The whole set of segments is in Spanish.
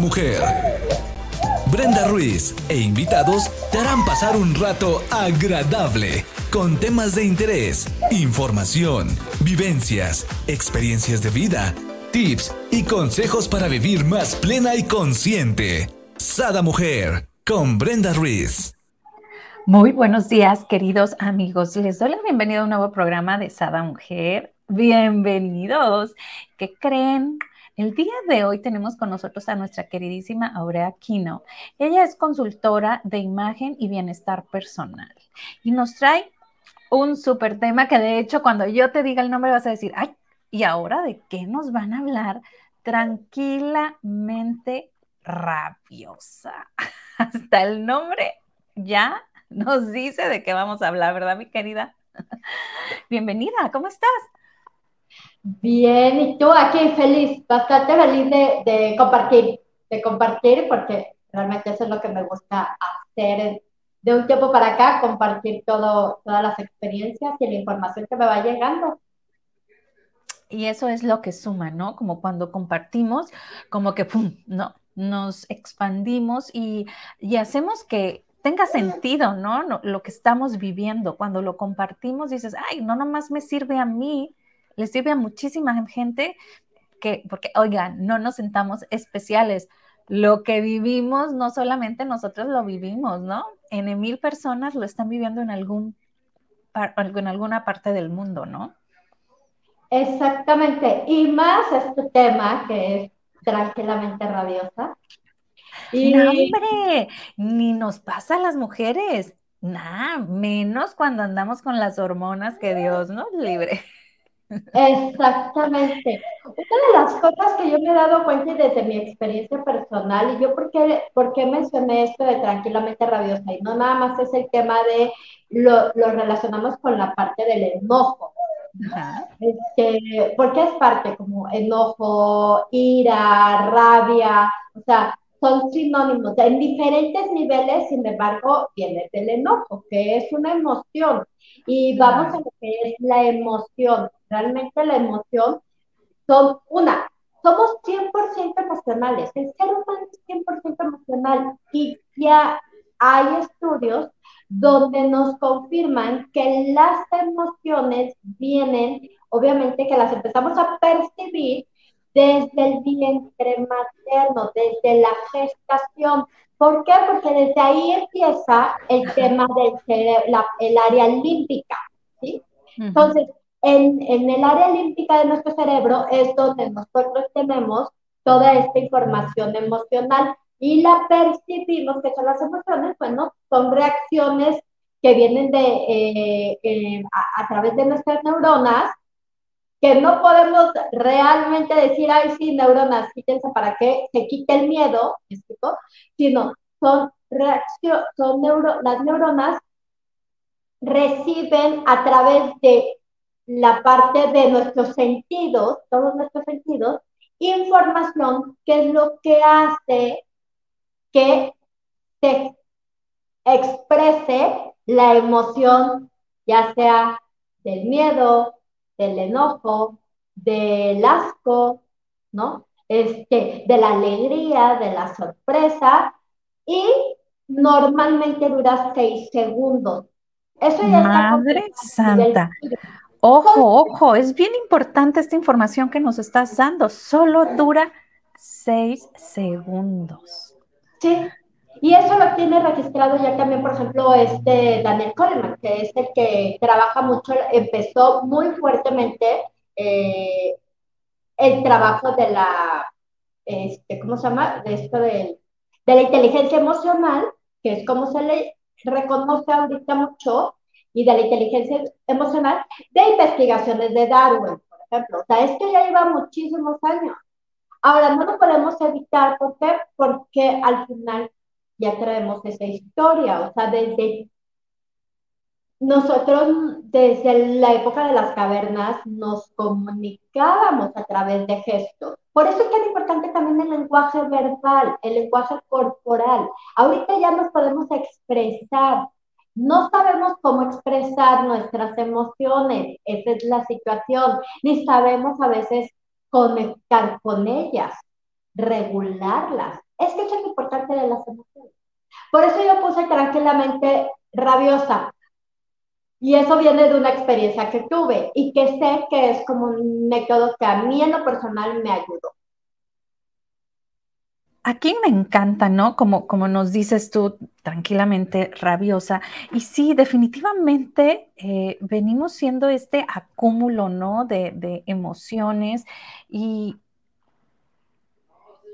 Mujer. Brenda Ruiz e invitados te harán pasar un rato agradable con temas de interés, información, vivencias, experiencias de vida, tips y consejos para vivir más plena y consciente. Sada Mujer con Brenda Ruiz. Muy buenos días, queridos amigos. Les doy la bienvenida a un nuevo programa de Sada Mujer. Bienvenidos. ¿Qué creen? El día de hoy tenemos con nosotros a nuestra queridísima Aurea Quino. Ella es consultora de imagen y bienestar personal y nos trae un súper tema que de hecho cuando yo te diga el nombre vas a decir, ay, ¿y ahora de qué nos van a hablar? Tranquilamente rabiosa. Hasta el nombre ya nos dice de qué vamos a hablar, ¿verdad, mi querida? Bienvenida, ¿cómo estás? Bien, y tú aquí feliz, bastante feliz de, compartir, de compartir, porque realmente eso es lo que me gusta hacer de un tiempo para acá, compartir todo, todas las experiencias y la información que me va llegando. Y eso es lo que suma, ¿no? Como cuando compartimos, como que, ¡pum!, ¿no? Nos expandimos y, y hacemos que tenga sentido, ¿no? Lo que estamos viviendo. Cuando lo compartimos, dices, ay, no nomás me sirve a mí, le sirve a muchísima gente que, porque, oigan, no nos sentamos especiales. Lo que vivimos, no solamente nosotros lo vivimos, ¿no? En mil personas lo están viviendo en, algún, en alguna parte del mundo, ¿no? Exactamente. Y más este tema que es tranquilamente rabiosa. Y... No, hombre, ni nos pasa a las mujeres. Nada, menos cuando andamos con las hormonas que Dios nos libre. Exactamente. Una de las cosas que yo me he dado cuenta desde mi experiencia personal, y yo por qué, por qué mencioné esto de tranquilamente rabiosa, y no nada más es el tema de lo, lo relacionamos con la parte del enojo. Este, porque es parte como enojo, ira, rabia, o sea, son sinónimos en diferentes niveles, sin embargo, viene del enojo, que es una emoción. Y vamos a lo que es la emoción. Realmente la emoción son una, somos 100% emocionales. El ser humano es 100% emocional y ya hay estudios donde nos confirman que las emociones vienen, obviamente que las empezamos a percibir desde el vientre materno, desde la gestación. ¿Por qué? Porque desde ahí empieza el tema del el área límbica. ¿sí? Entonces, en, en, el área límbica de nuestro cerebro es donde nosotros tenemos toda esta información emocional y la percibimos, que son las emociones, bueno, son reacciones que vienen de, eh, eh, a, a, través de nuestras neuronas que no podemos realmente decir, ay, sí, neuronas, quítense para que se quite el miedo, sino son reacciones, son neuro, las neuronas reciben a través de la parte de nuestros sentidos, todos nuestros sentidos, información que es lo que hace que se exprese la emoción, ya sea del miedo, del enojo, del asco, ¿no? Este, de la alegría, de la sorpresa, y normalmente dura seis segundos. Eso ya Madre Santa. Ojo, ojo, es bien importante esta información que nos estás dando. Solo dura seis segundos. Sí, y eso lo tiene registrado ya también, por ejemplo, este Daniel Coleman, que es el que trabaja mucho, empezó muy fuertemente eh, el trabajo de la, este, ¿cómo se llama? De esto de, de la inteligencia emocional, que es como se le reconoce ahorita mucho, y de la inteligencia emocional, de investigaciones de Darwin, por ejemplo. O sea, esto ya lleva muchísimos años. Ahora, no lo podemos evitar, ¿por qué? Porque al final ya traemos esa historia, o sea, desde nosotros desde la época de las cavernas nos comunicábamos a través de gestos. Por eso es tan importante también el lenguaje verbal, el lenguaje corporal. Ahorita ya nos podemos expresar. No sabemos cómo expresar nuestras emociones, esa es la situación, ni sabemos a veces conectar con ellas, regularlas. Es que eso es lo importante de las emociones. Por eso yo puse tranquilamente rabiosa. Y eso viene de una experiencia que tuve y que sé que es como un método que a mí en lo personal me ayudó. Aquí me encanta, ¿no? Como, como nos dices tú, tranquilamente rabiosa. Y sí, definitivamente eh, venimos siendo este acúmulo, ¿no? De, de emociones y,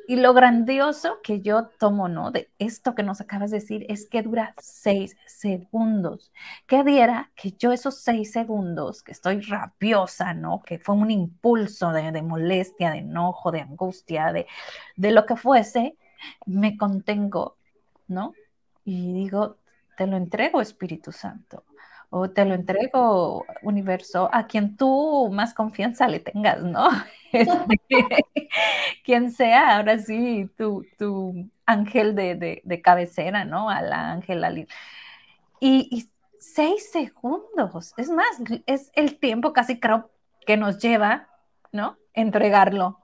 y lo grandioso que yo tomo, ¿no? De esto que nos acabas de decir es que dura seis segundos. ¿Qué diera que yo esos seis segundos, que estoy rabiosa, ¿no? Que fue un impulso de, molestia, de enojo, de angustia, de, de lo que fuese, me contengo, ¿no? Y digo, te lo entrego, Espíritu Santo o te lo entrego, universo, a quien tú más confianza le tengas, ¿no? Este, quien sea, ahora sí, tu, tu ángel de, de, cabecera, ¿no? A la ángel. Y, y seis segundos, es más, es el tiempo casi creo que nos lleva, ¿no? Entregarlo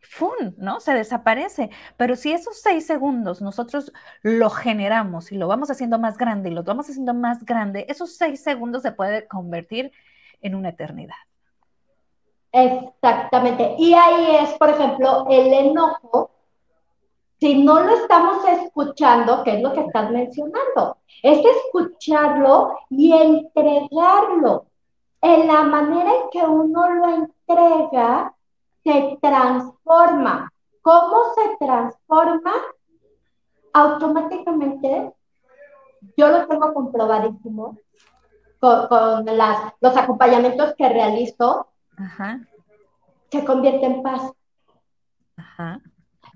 ¡fun! ¿no? Se desaparece. Pero si esos seis segundos nosotros lo generamos y lo vamos haciendo más grande y lo vamos haciendo más grande, esos seis segundos se puede convertir en una eternidad. Exactamente. Y ahí es, por ejemplo, el enojo. Si no lo estamos escuchando, ¿qué es lo que estás mencionando? Es escucharlo y entregarlo. En la manera en que uno lo entrega, se transforma. ¿Cómo se transforma? Automáticamente, yo lo tengo comprobadísimo con, las, los acompañamientos que realizo, se convierte en paz.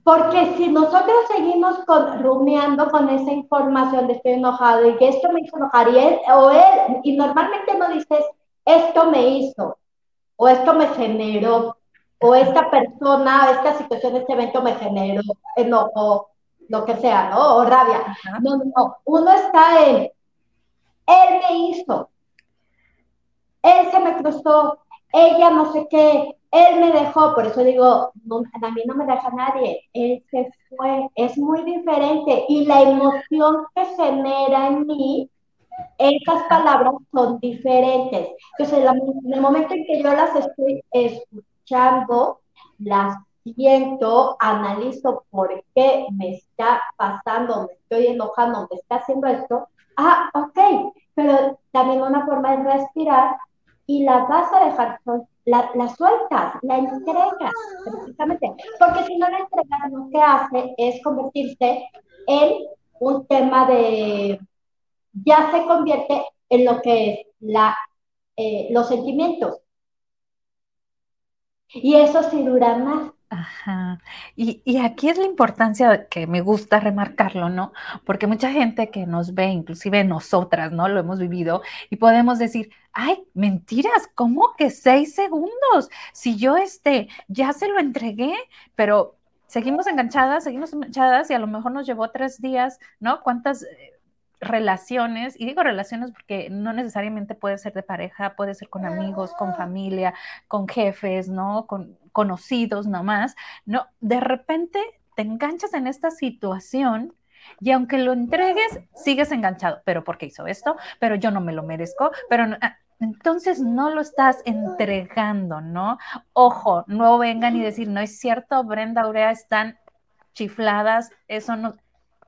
Porque si nosotros seguimos con, rumiando con esa información de estoy enojado y que esto me hizo enojar y él, o él, y normalmente no dices esto me hizo o esto me generó, o esta persona, esta situación, este evento me generó enojo, lo que sea, ¿no? O rabia. No, no, no. Uno está en, él me hizo, él se me cruzó, ella no sé qué, él me dejó, por eso digo, a mí no me deja nadie, él se fue, es muy diferente y la emoción que genera en mí, esas palabras son diferentes. Entonces, en el momento en que yo las estoy escuchando, escuchando, las siento, analizo por qué me está pasando, me estoy enojando, me está haciendo esto. Ah, ok, pero también una forma de respirar y la vas a dejar, la, la sueltas, la entregas, precisamente. Porque si no la entregas, lo que hace es convertirse en un tema de, ya se convierte en lo que es la, eh, los sentimientos. Y eso sí dura más. Ajá. Y, y, aquí es la importancia que me gusta remarcarlo, ¿no? Porque mucha gente que nos ve, inclusive nosotras, ¿no? Lo hemos vivido y podemos decir, ay, mentiras, ¿cómo que seis segundos? Si yo este, ya se lo entregué, pero seguimos enganchadas, seguimos enganchadas y a lo mejor nos llevó tres días, ¿no? ¿Cuántas relaciones, y digo relaciones porque no necesariamente puede ser de pareja, puede ser con amigos, con familia, con jefes, ¿no? Con conocidos nomás, ¿no? De repente te enganchas en esta situación y aunque lo entregues, sigues enganchado, pero ¿por qué hizo esto? Pero yo no me lo merezco, pero ah, entonces no lo estás entregando, ¿no? Ojo, no vengan y decir, no es cierto, Brenda Aurea están chifladas, eso no,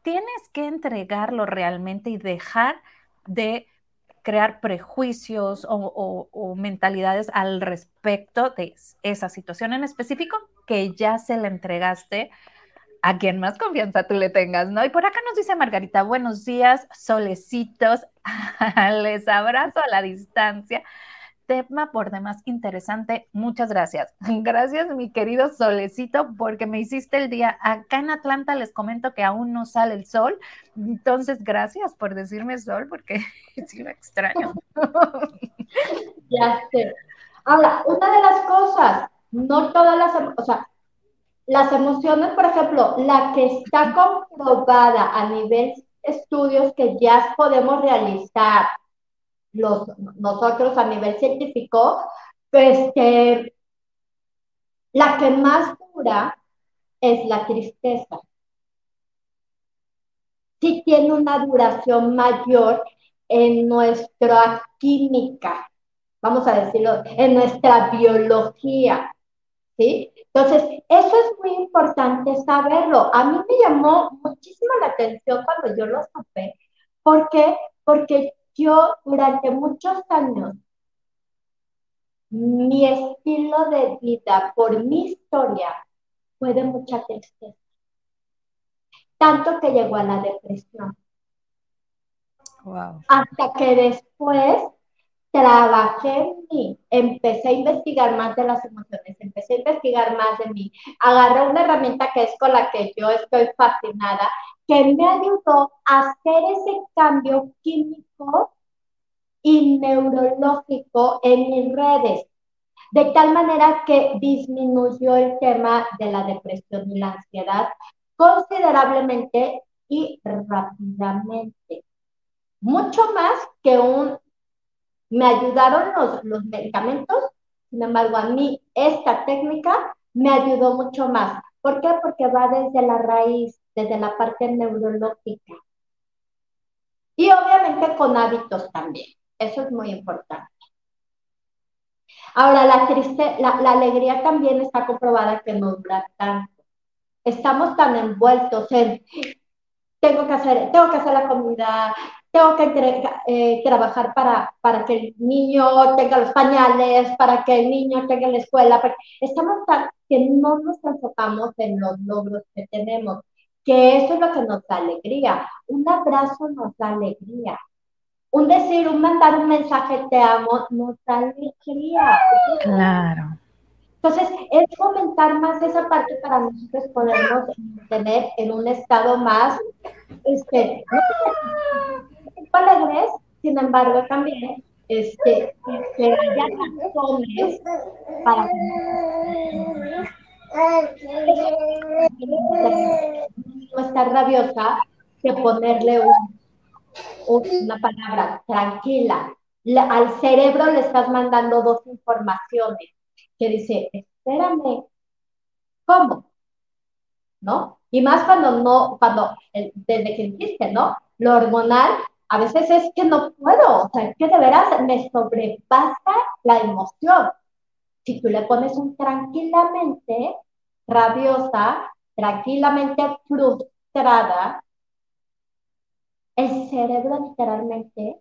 tienes que entregarlo realmente y dejar de crear prejuicios o, mentalidades al respecto de esa situación en específico que ya se le entregaste a quien más confianza tú le tengas, ¿no? Y por acá nos dice Margarita, buenos días, solecitos, les abrazo a la distancia tema por demás interesante. Muchas gracias. Gracias, mi querido Solecito, porque me hiciste el día. Acá en Atlanta les comento que aún no sale el sol. Entonces, gracias por decirme sol, porque sí lo extraño. Ya sé. Ahora, una de las cosas, no todas las, o sea, las emociones, por ejemplo, la que está comprobada a nivel estudios que ya podemos realizar los, nosotros a nivel científico, pues que la que más dura es la tristeza. sí tiene una duración mayor en nuestra química, vamos a decirlo, en nuestra biología, ¿sí? Entonces, eso es muy importante saberlo. A mí me llamó muchísimo la atención cuando yo lo supe. ¿Por qué? Porque yo durante muchos años, mi estilo de vida por mi historia fue de mucha tristeza. Tanto que llegó a la depresión. Hasta que después trabajé en mí, empecé a investigar más de las emociones, empecé a investigar más de mí, agarré una herramienta que es con la que yo estoy fascinada, que me ayudó a hacer ese cambio químico y neurológico en mis redes, de tal manera que disminuyó el tema de la depresión y la ansiedad considerablemente y rápidamente. Mucho más que un, me ayudaron los, los medicamentos, sin embargo, a mí esta técnica me ayudó mucho más. ¿Por qué? Porque va desde la raíz, desde la parte neurológica. Y obviamente con hábitos también. Eso es muy importante. Ahora, la, triste, la, alegría también está comprobada que no dura tanto. Estamos tan envueltos en tengo que hacer, tengo que hacer la comida, tengo que eh, trabajar para, para que el niño tenga los pañales, para que el niño tenga la escuela. Estamos tan que no nos enfocamos en los logros que tenemos, que eso es lo que nos da alegría. Un abrazo nos da alegría. Un decir, un mandar un mensaje te amo nos da alegría. Claro. Entonces, es fomentar más esa parte para nosotros podernos tener en un estado más, este, no alegres, sin embargo, también, este, que haya razones para no estar rabiosa que ponerle una palabra tranquila. al cerebro le estás mandando dos informaciones que dice, espérame, ¿cómo? ¿No? Y más cuando no, cuando, desde que existe, ¿no? Lo hormonal, a veces es que no puedo, o sea, es que de veras me sobrepasa la emoción. Si tú le pones un tranquilamente rabiosa, tranquilamente frustrada, el cerebro literalmente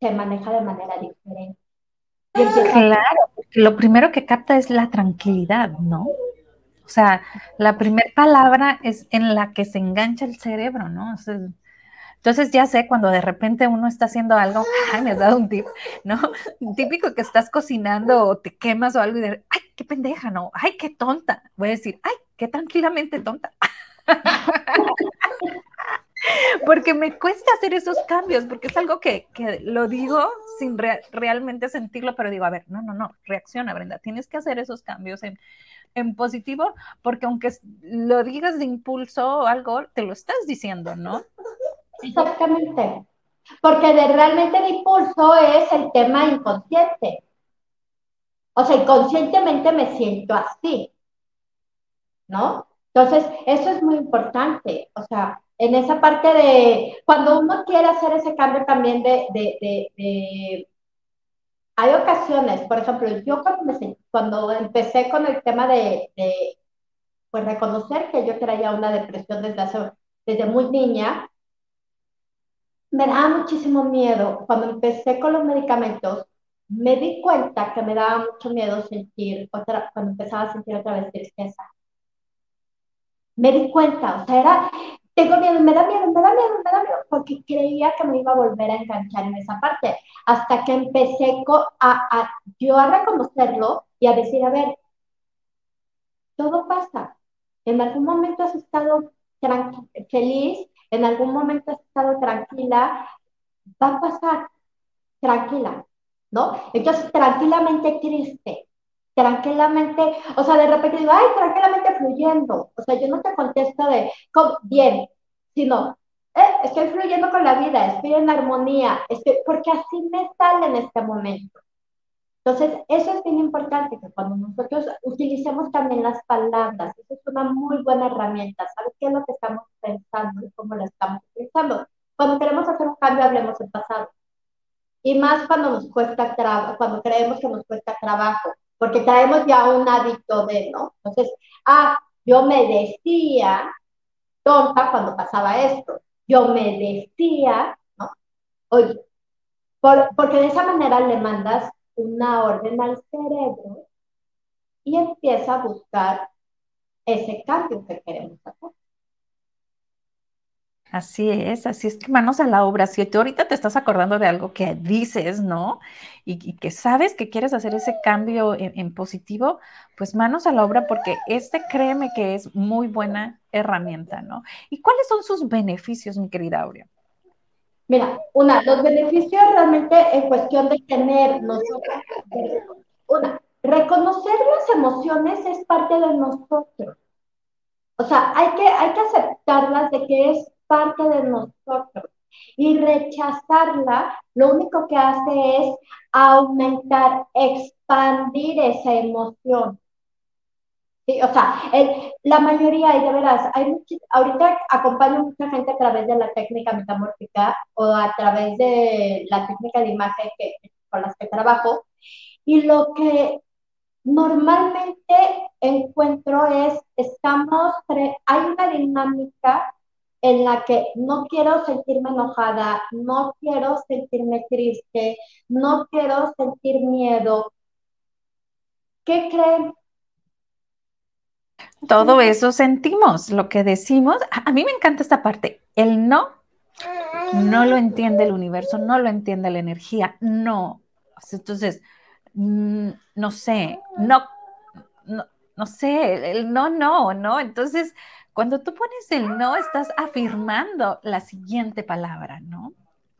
se maneja de manera diferente. Claro, lo primero que capta es la tranquilidad, ¿no? O sea, la primera palabra es en la que se engancha el cerebro, ¿no? Entonces ya sé cuando de repente uno está haciendo algo, ay, me has dado un tip, ¿no? Típico que estás cocinando o te quemas o algo y de, ay, qué pendeja, ¿no? Ay, qué tonta. Voy a decir, ay, qué tranquilamente tonta. porque me cuesta hacer esos cambios, porque es algo que, lo digo sin realmente sentirlo, pero digo, a ver, no, no, no, reacciona, Brenda, tienes que hacer esos cambios en, positivo, porque aunque lo digas de impulso o algo, te lo estás diciendo, ¿no? Exactamente, porque de realmente el impulso es el tema inconsciente. O sea, inconscientemente me siento así, ¿no? Entonces, eso es muy importante. O sea, en esa parte de, cuando uno quiere hacer ese cambio también de, de, hay ocasiones, por ejemplo, yo cuando, cuando empecé con el tema de, pues reconocer que yo traía una depresión desde, desde muy niña, me daba muchísimo miedo. Cuando empecé con los medicamentos, me di cuenta que me daba mucho miedo sentir otra, cuando empezaba a sentir otra vez tristeza. Me di cuenta, o sea, era, tengo miedo, me da miedo, me da miedo, me da miedo, porque creía que me iba a volver a enganchar en esa parte, hasta que empecé a, yo a reconocerlo y a decir, a ver, todo pasa. En algún momento has estado feliz, en algún momento has estado tranquila, va a pasar, tranquila, ¿no? Entonces, tranquilamente triste, tranquilamente, o sea, de repente digo, ay, tranquilamente fluyendo, o sea, yo no te contesto de, bien, sino, eh, estoy fluyendo con la vida, estoy en armonía, estoy, porque así me sale en este momento. Entonces, eso es bien importante, que cuando nosotros utilicemos también las palabras, eso es una muy buena herramienta, ¿sabes qué es lo que estamos pensando y cómo lo estamos utilizando? Cuando queremos hacer un cambio, hablemos del pasado. Y más cuando nos cuesta trabajo, cuando creemos que nos cuesta trabajo, porque traemos ya un hábito de, ¿no? Entonces, ah, yo me decía tonta cuando pasaba esto. Yo me decía, ¿no? Oye, porque de esa manera le mandas una orden al cerebro y empieza a buscar ese cambio que queremos hacer. Así es, así es que manos a la obra. Si tú ahorita te estás acordando de algo que dices, ¿no? Y, que sabes que quieres hacer ese cambio en, positivo, pues manos a la obra porque este créeme que es muy buena herramienta, ¿no? ¿Y cuáles son sus beneficios, mi querida Aurea? Mira, una, los beneficios realmente en cuestión de tener nosotros, una, reconocer las emociones es parte de nosotros. O sea, hay que, hay que aceptarlas de que es parte de nosotros. Y rechazarla lo único que hace es aumentar, expandir esa emoción. O sea, la mayoría, y de veras, hay ahorita acompaño mucha gente a través de la técnica metamórfica o a través de la técnica de imagen que, con las que trabajo, y lo que normalmente encuentro es, estamos, hay una dinámica en la que no quiero sentirme enojada, no quiero sentirme triste, no quiero sentir miedo. ¿Qué creen? Todo eso sentimos, lo que decimos. A mí me encanta esta parte. El no, no lo entiende el universo, no lo entiende la energía, no. Entonces, mm, no sé, no, no, no sé, el no, no, no. Entonces, cuando tú pones el no, estás afirmando la siguiente palabra, ¿no?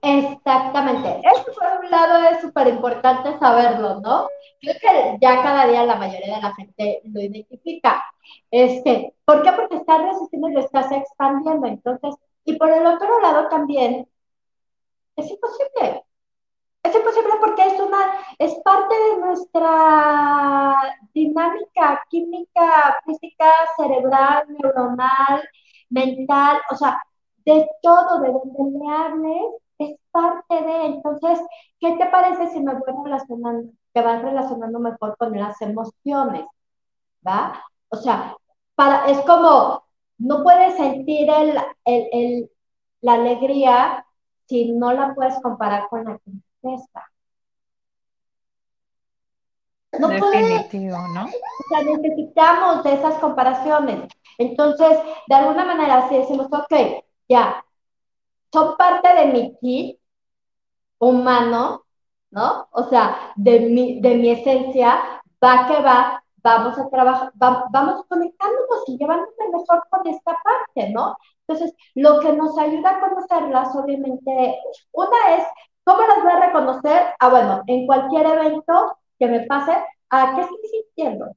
Exactamente. Eso por un lado es súper importante saberlo, ¿no? Creo que ya cada día la mayoría de la gente lo identifica. Este, ¿Por qué? Porque estás resistiendo y lo estás expandiendo. Entonces, y por el otro lado también, es imposible. Es imposible porque es una, es parte de nuestra dinámica química, física, cerebral, neuronal, mental, o sea, de todo, de donde es parte de. Entonces, ¿qué te parece si me voy relacionando, te vas relacionando mejor con las emociones? ¿Va? O sea, para, es como, no puedes sentir el, el, el, la alegría si no la puedes comparar con la tristeza. No Definitivo, ¿no? O sea, necesitamos de esas comparaciones. Entonces, de alguna manera, si decimos, ok, ya, son parte de mi kit humano, ¿no? O sea, de mi, de mi esencia, va que va, vamos a trabajar, vamos conectándonos y llevándonos mejor con esta parte, ¿no? Entonces, lo que nos ayuda a conocerlas, obviamente, una es, ¿cómo las voy a reconocer? Ah, bueno, en cualquier evento que me pase, ¿a qué estoy sintiendo?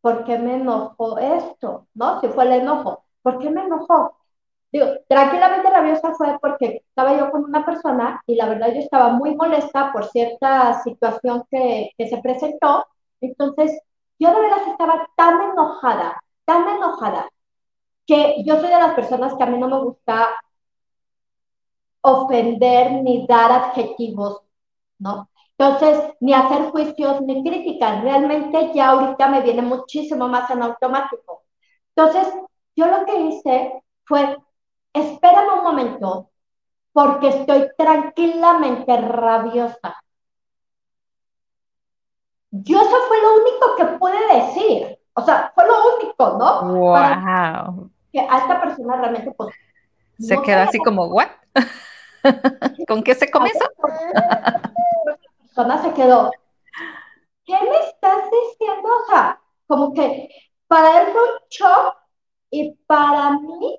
¿Por qué me enojó esto? ¿No? Si fue el enojo, ¿por qué me enojó? Digo, tranquilamente rabiosa fue porque estaba yo con una persona y la verdad yo estaba muy molesta por cierta situación que, que se presentó. Entonces, yo de verdad estaba tan enojada, tan enojada, que yo soy de las personas que a mí no me gusta ofender ni dar adjetivos, ¿no? Entonces, ni hacer juicios ni críticas, realmente ya ahorita me viene muchísimo más en automático. Entonces, yo lo que hice fue espérame un momento, porque estoy tranquilamente rabiosa. Yo eso fue lo único que pude decir. O sea, fue lo único, ¿no? Wow. que a esta persona realmente, pues. Se quedó así como, ¿what? ¿Con qué se come eso? La persona se quedó. ¿Qué me estás diciendo? O sea, como que para él fue un shock y para mí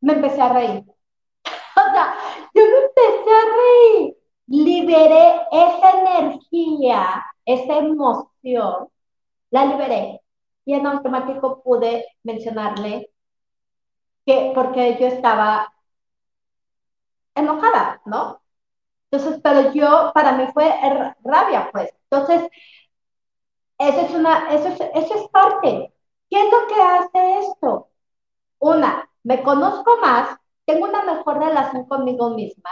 me empecé a reír. O sea, yo me empecé a reír. Liberé esa energía, esa emoción, la liberé. Y en automático pude mencionarle que porque yo estaba enojada, ¿no? Entonces, pero yo, para mí fue rabia, pues. Entonces, eso es una, eso es, eso es parte. ¿Qué es lo que hace esto? Una, me conozco más, tengo una mejor relación conmigo misma,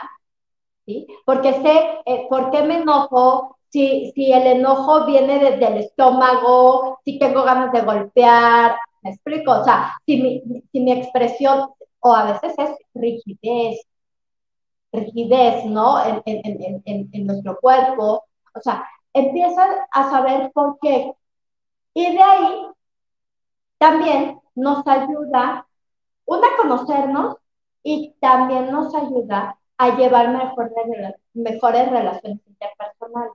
¿sí? Porque sé eh, por qué me enojo, si, si el enojo viene desde el estómago, si tengo ganas de golpear, me explico, o sea, si mi, si mi expresión, o a veces es rigidez, rigidez, ¿no? En, en, en, en, nuestro cuerpo, o sea, empiezan a saber por qué. Y de ahí también nos ayuda, una, conocernos y también nos ayuda a llevar mejores, mejores relaciones interpersonales.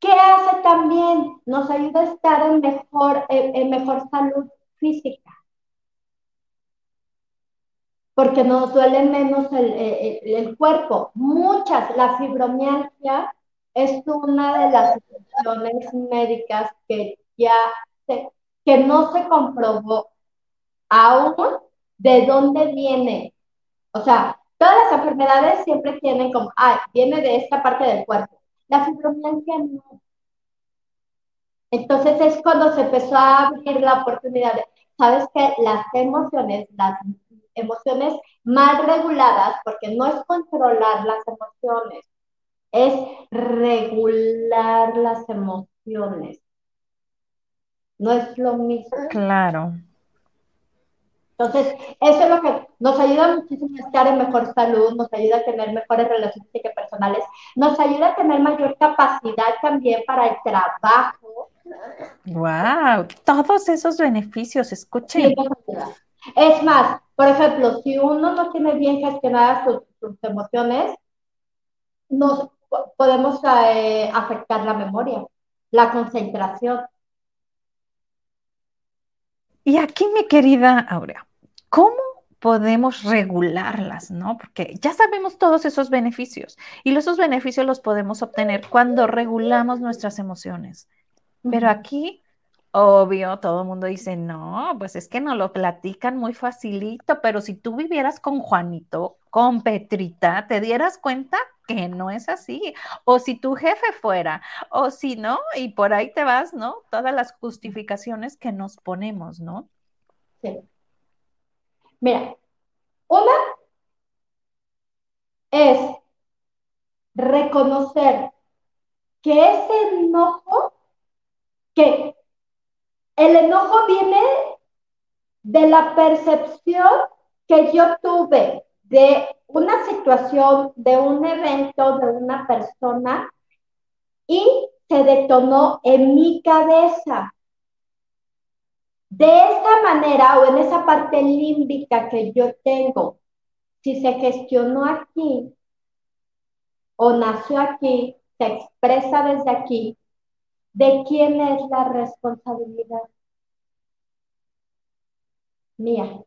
¿Qué hace también? Nos ayuda a estar en mejor, en, mejor salud física. Porque nos duele menos el, el, cuerpo. Muchas, la fibromialgia es una de las situaciones médicas que ya que no se comprobó aún de dónde viene. O sea, todas las enfermedades siempre tienen como, ah, viene de esta parte del cuerpo. La fibromialgia no. Entonces es cuando se empezó a abrir la oportunidad sabes que las emociones, las emociones mal reguladas, porque no es controlar las emociones, es regular las emociones. No es lo mismo. Claro. Entonces, eso es lo que nos ayuda muchísimo a estar en mejor salud, nos ayuda a tener mejores relaciones personales, nos ayuda a tener mayor capacidad también para el trabajo. Wow, todos esos beneficios, escuchen. es más, por ejemplo, si uno no tiene bien gestionadas sus, emociones, nos podemos eh, afectar la memoria, la concentración. Y aquí, mi querida Aurea, ¿cómo podemos regularlas, no? Porque ya sabemos todos esos beneficios y esos beneficios los podemos obtener cuando regulamos nuestras emociones. Pero aquí, obvio, todo el mundo dice, no, pues es que no lo platican muy facilito, pero si tú vivieras con Juanito, con Petrita, te dieras cuenta que no es así. O si tu jefe fuera, o si no, y por ahí te vas, ¿no? Todas las justificaciones que nos ponemos, ¿no? Sí. Mira, una es reconocer que ese enojo, que el enojo viene de la percepción que yo tuve de una situación, de un evento, de una persona y se detonó en mi cabeza. De esa manera o en esa parte límbica que yo tengo, si se gestionó aquí o nació aquí, se expresa desde aquí, ¿de quién es la responsabilidad? Mía.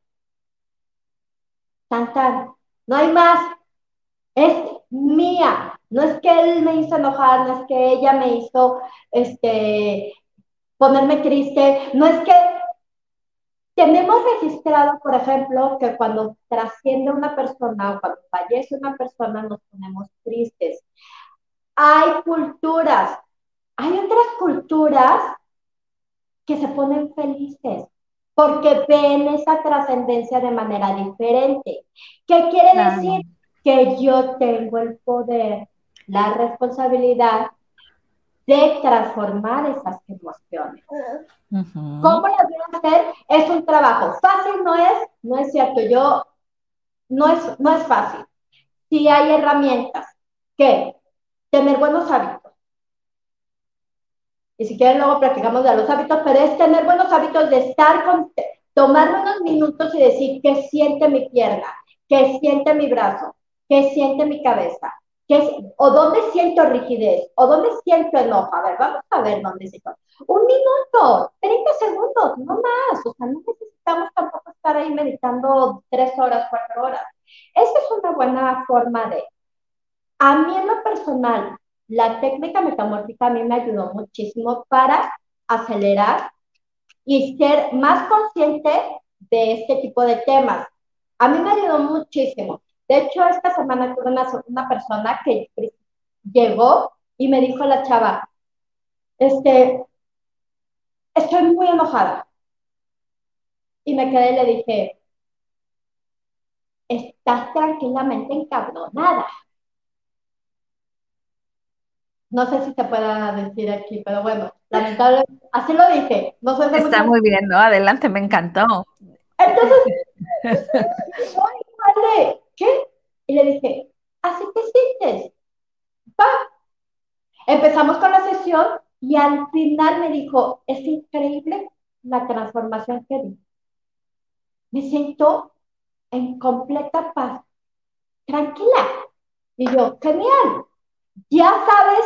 Tan, No hay más. Es mía. No es que él me hizo enojar, no es que ella me hizo este, ponerme triste, no es que tenemos registrado, por ejemplo, que cuando trasciende una persona o cuando fallece una persona nos ponemos tristes. Hay culturas, hay otras culturas que se ponen felices porque ven esa trascendencia de manera diferente. ¿Qué quiere decir? Que yo tengo el poder, la responsabilidad de transformar esas emociones. ¿Cómo las voy a hacer? Es un trabajo. Fácil no es, no es cierto. Yo, no es, no es fácil. Si hay herramientas que tener buenos hábitos. Y si quieren luego practicamos de los hábitos, pero es tener buenos hábitos de estar con, tomar unos minutos y decir qué siente mi pierna, qué siente mi brazo, qué siente mi cabeza, o dónde siento rigidez, o dónde siento enojo. A ver, vamos a ver dónde siento. Un minuto, 30 segundos, no más. O sea, no necesitamos tampoco estar ahí meditando tres horas, cuatro horas. Esa es una buena forma de... A mí en lo personal, la técnica metamórfica a mí me ayudó muchísimo para acelerar y ser más consciente de este tipo de temas. A mí me ayudó muchísimo. De hecho, esta semana tuve una, una persona que llegó y me dijo la chava, este, estoy muy enojada. Y me quedé y le dije, estás tranquilamente encabronada. No sé si te pueda decir aquí, pero bueno, lamentablemente, así lo dije. No sé Está muy bien, ¿no? Adelante, me encantó. Entonces, madre, ¿qué? Y le dije, así te sientes. Va. Empezamos con la sesión y al final me dijo, es increíble la transformación que vi. Me siento en completa paz, tranquila. Y yo, genial, ya sabes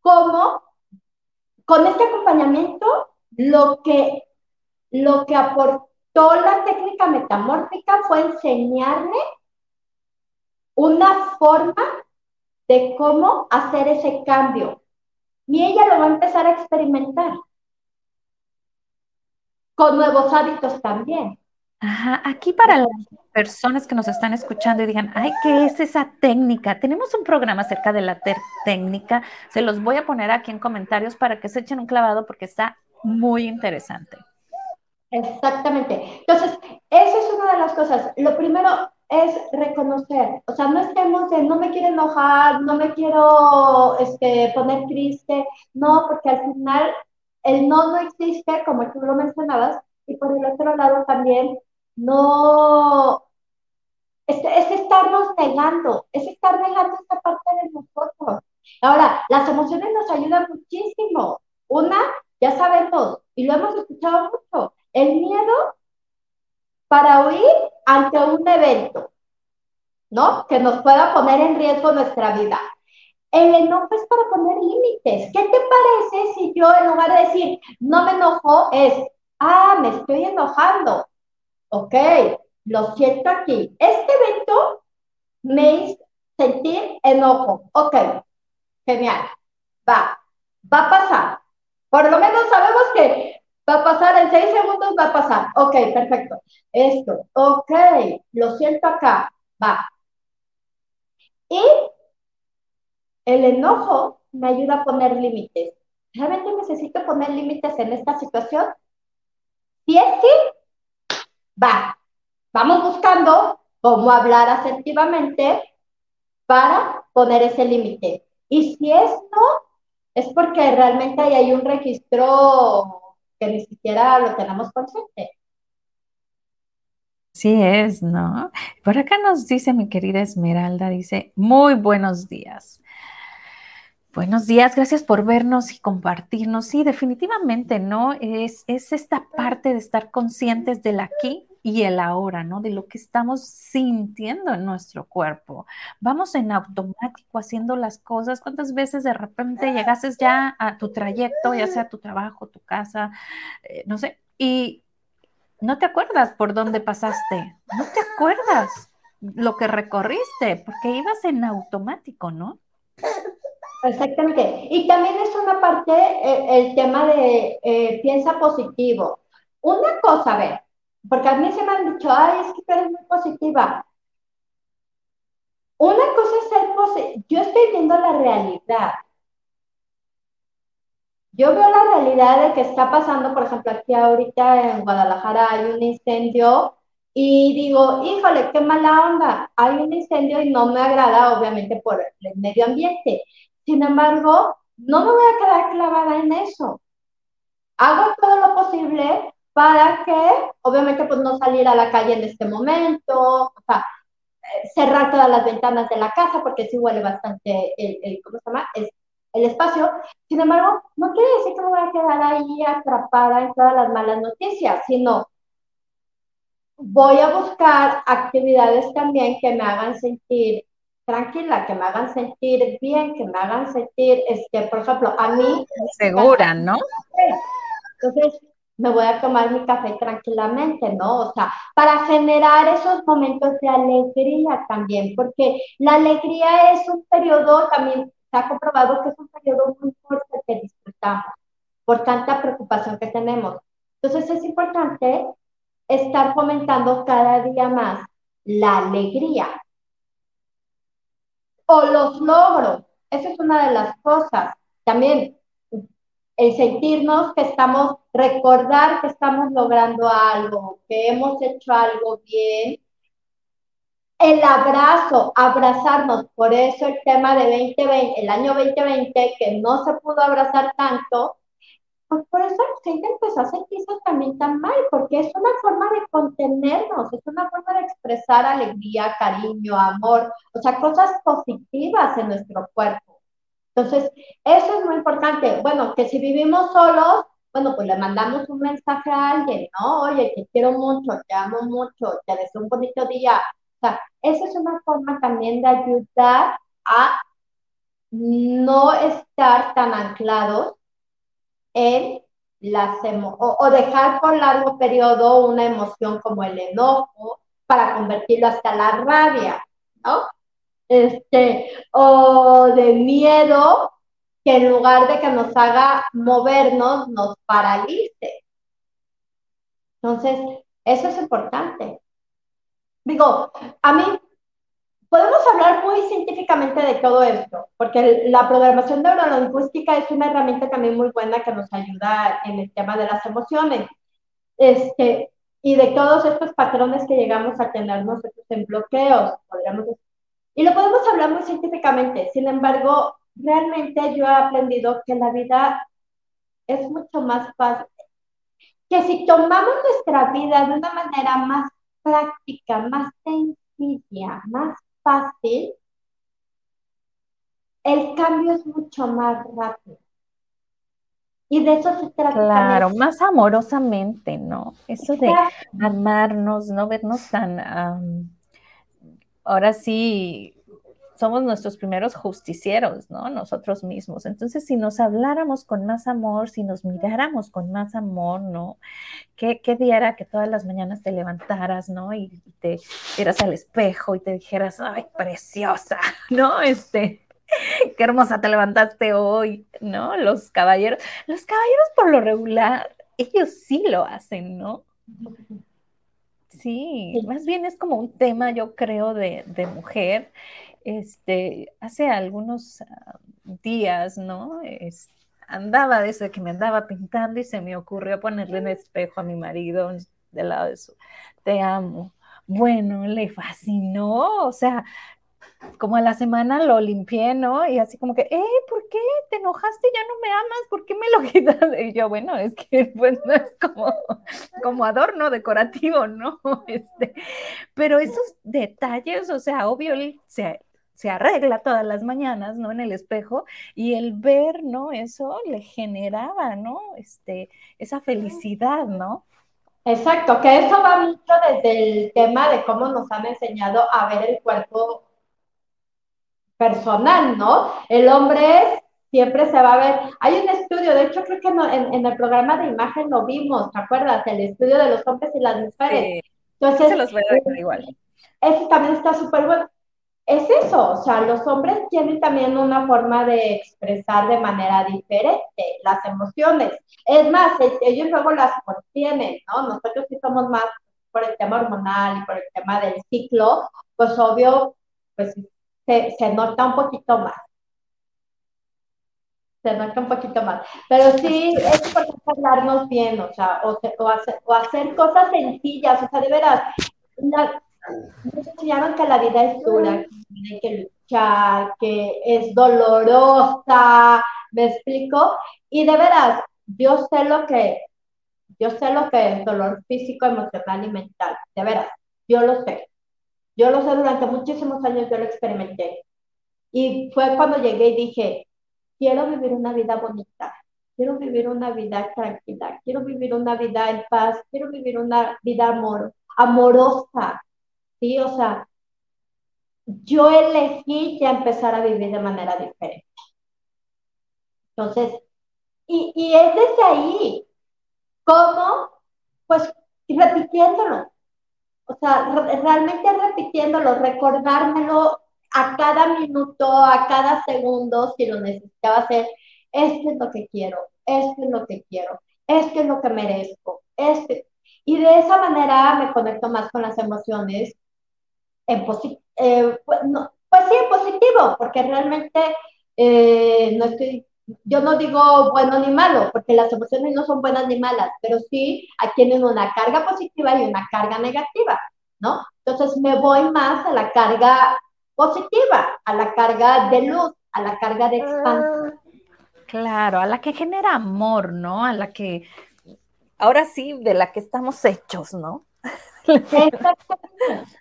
cómo, con este acompañamiento, lo que, lo que aportó la técnica metamórfica fue enseñarme una forma de cómo hacer ese cambio. Y ella lo va a empezar a experimentar con nuevos hábitos también. Ajá, aquí para las personas que nos están escuchando y digan, ay, ¿qué es esa técnica? Tenemos un programa acerca de la técnica, se los voy a poner aquí en comentarios para que se echen un clavado porque está muy interesante. Exactamente. Entonces, esa es una de las cosas. Lo primero es reconocer, o sea, no estemos en, no me quiero enojar, no me quiero este, poner triste, no, porque al final el no no existe, como tú lo mencionabas, y por el otro lado también no, es, es estarnos negando, es estar negando esta parte de nosotros. Ahora, las emociones nos ayudan muchísimo. Una, ya sabemos, y lo hemos escuchado mucho, el miedo para huir ante un evento, ¿no? Que nos pueda poner en riesgo nuestra vida. El enojo es para poner límites. ¿Qué te parece si yo en lugar de decir no me enojo es, ah, me estoy enojando? Ok, lo siento aquí. Este evento me hizo sentir enojo. Ok, genial. Va, va a pasar. Por lo menos va a pasar en seis segundos, va a pasar. Ok, perfecto. Esto, ok, lo siento acá. Va. Y el enojo me ayuda a poner límites. ¿Realmente necesito poner límites en esta situación? Si es sí, va, vamos buscando cómo hablar asertivamente para poner ese límite. Y si es no, es porque realmente ahí hay un registro que ni siquiera lo tenemos consciente. Sí es, ¿no? Por acá nos dice mi querida Esmeralda, dice, muy buenos días. Buenos días, gracias por vernos y compartirnos. Sí, definitivamente, ¿no? Es, es esta parte de estar conscientes del aquí y el ahora, ¿no? De lo que estamos sintiendo en nuestro cuerpo. Vamos en automático haciendo las cosas. ¿Cuántas veces de repente llegases ya a tu trayecto, ya sea tu trabajo, tu casa, eh, no sé, y no te acuerdas por dónde pasaste? No te acuerdas lo que recorriste, porque ibas en automático, ¿no? Exactamente. Y también es una parte eh, el tema de eh, piensa positivo. Una cosa, a ver, porque a mí se me han dicho, ay, es que eres muy positiva. Una cosa es ser positiva, yo estoy viendo la realidad. Yo veo la realidad de que está pasando, por ejemplo, aquí ahorita en Guadalajara hay un incendio y digo, híjole, qué mala onda, hay un incendio y no me agrada, obviamente, por el medio ambiente. Sin embargo, no me voy a quedar clavada en eso. Hago todo lo posible para que, obviamente, pues no salir a la calle en este momento, o sea, eh, cerrar todas las ventanas de la casa porque sí huele bastante el, ¿cómo se llama? el espacio. Sin embargo, no quiere decir que me voy a quedar ahí atrapada en todas las malas noticias, sino voy a buscar actividades también que me hagan sentir tranquila, que me hagan sentir bien, que me hagan sentir, este, por ejemplo, a mí... Segura, ¿no? Entonces, me voy a tomar mi café tranquilamente, ¿no? O sea, para generar esos momentos de alegría también, porque la alegría es un periodo, también se ha comprobado que es un periodo muy fuerte que disfrutamos por tanta preocupación que tenemos. Entonces es importante estar fomentando cada día más la alegría, o los logros. Esa es una de las cosas. También el sentirnos que estamos, recordar que estamos logrando algo, que hemos hecho algo bien. El abrazo, abrazarnos, por eso el tema de 2020, el año 2020, que no se pudo abrazar tanto, pues por eso la gente empezó a sentirse también tan mal, porque es una forma de contenernos, es una forma de expresar alegría, cariño, amor, o sea, cosas positivas en nuestro cuerpo. Entonces, eso es muy importante. Bueno, que si vivimos solos, bueno, pues le mandamos un mensaje a alguien, ¿no? Oye, te quiero mucho, te amo mucho, te deseo un bonito día. O sea, esa es una forma también de ayudar a no estar tan anclados en las o, o dejar por largo periodo una emoción como el enojo para convertirlo hasta la rabia, ¿no? Este, o de miedo que en lugar de que nos haga movernos, nos paralice. Entonces, eso es importante. Digo, a mí Podemos hablar muy científicamente de todo esto, porque la programación neurolingüística es una herramienta también muy buena que nos ayuda en el tema de las emociones. Este, y de todos estos patrones que llegamos a tener nosotros en bloqueos, podríamos Y lo podemos hablar muy científicamente. Sin embargo, realmente yo he aprendido que la vida es mucho más fácil. Que si tomamos nuestra vida de una manera más práctica, más sencilla, más fácil, el cambio es mucho más rápido. Y de eso se trata. Claro, más amorosamente, ¿no? Eso de amarnos, no vernos tan, ahora sí, somos nuestros primeros justicieros, ¿no? Nosotros mismos. Entonces, si nos habláramos con más amor, si nos miráramos con más amor, ¿no? ¿Qué, qué día era que todas las mañanas te levantaras, ¿no? Y, te vieras al espejo y te dijeras, ay, preciosa, ¿no? Este, qué hermosa te levantaste hoy, ¿no? Los caballeros, los caballeros por lo regular, ellos sí lo hacen, ¿no? Sí, más bien es como un tema, yo creo, de, de mujer este, hace algunos ah, días, ¿no? andaba desde que me andaba pintando y se me ocurrió ponerle un espejo a mi marido del lado de su, te amo. Bueno, le fascinó, o sea, como a la semana lo limpié, ¿no? Y así como que, eh, ¿por qué te enojaste? Ya no me amas, ¿por qué me lo quitas? Y yo, bueno, es que pues no es como, como adorno decorativo, ¿no? Este, pero esos detalles, o sea, obvio, se, se arregla todas las mañanas, ¿no? En el espejo y el ver, ¿no? Eso le generaba, ¿no? Este, esa felicidad, ¿no? Exacto, que eso va mucho desde el tema de cómo nos han enseñado a ver el cuerpo personal, ¿no? El hombre siempre se va a ver. Hay un estudio, de hecho creo que en, el programa de imagen lo vimos, ¿te acuerdas? El estudio de los hombres y las mujeres. Entonces, se los veo igual. Eso también está súper bueno es eso, o sea, los hombres tienen también una forma de expresar de manera diferente las emociones. Es más, ellos luego las contienen, ¿no? Nosotros sí somos más por el tema hormonal y por el tema del ciclo, pues obvio, pues se, nota un poquito más. Se nota un poquito más. Pero sí es importante hablarnos bien, o sea, o, hacer, o hacer cosas sencillas, o sea, de veras, nos enseñaron que la vida es dura, que hay que luchar, que es dolorosa, ¿me explico? Y de veras, yo sé lo que, yo sé lo que es dolor físico, emocional y mental, de veras, yo lo sé. Yo lo sé durante muchísimos años, yo lo experimenté. Y fue cuando llegué y dije, quiero vivir una vida bonita, quiero vivir una vida tranquila, quiero vivir una vida en paz, quiero vivir una vida amor, amorosa, ¿sí? O sea, yo elegí ya empezar a vivir de manera diferente. Entonces, y, y es desde ahí, ¿cómo? Pues repitiéndolo. O sea, realmente repitiéndolo, recordármelo a cada minuto, a cada segundo, si lo necesitaba hacer. Esto es lo que quiero, esto es lo que quiero, esto es lo que merezco, este. Y de esa manera me conecto más con las emociones en eh, pues, pues sí, positivo, porque realmente eh, no estoy, yo no digo bueno ni malo, porque las emociones no son buenas ni malas, pero sí tienen una carga positiva y una carga negativa, ¿no? Entonces me voy más a la carga positiva, a la carga de luz, a la carga de expansión. Claro, a la que genera amor, ¿no? A la que, ahora sí, de la que estamos hechos, ¿no? Exactamente.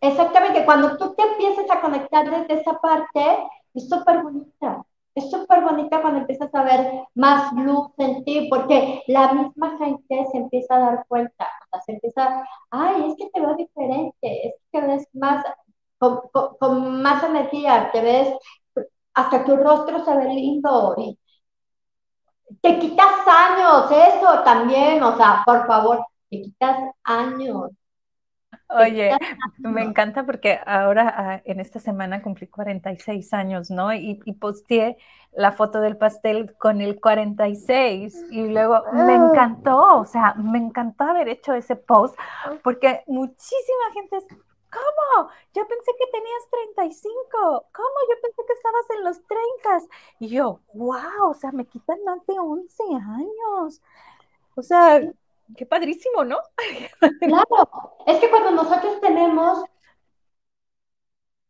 Exactamente. Cuando tú te empiezas a conectar desde esa parte, es súper bonita. Es súper bonita cuando empiezas a ver más luz en ti, porque la misma gente se empieza a dar cuenta. O sea, se empieza, ay, es que te veo diferente, es que ves más, con, con más energía, te ves hasta tu rostro se ve lindo y te quitas años, eso también, o sea, por favor, te quitas años. Oye, me encanta porque ahora ah, en esta semana cumplí 46 años, ¿no? Y, y posteé la foto del pastel con el 46 y luego me ah. encantó, o sea, me encantó haber hecho ese post porque muchísima gente ¿Cómo? Yo pensé que tenías 35. ¿Cómo? Yo pensé que estabas en los 30. Y yo, wow, o sea, me quitan más de 11 años. O sea, qué padrísimo, ¿no? Claro, es que cuando nosotros tenemos,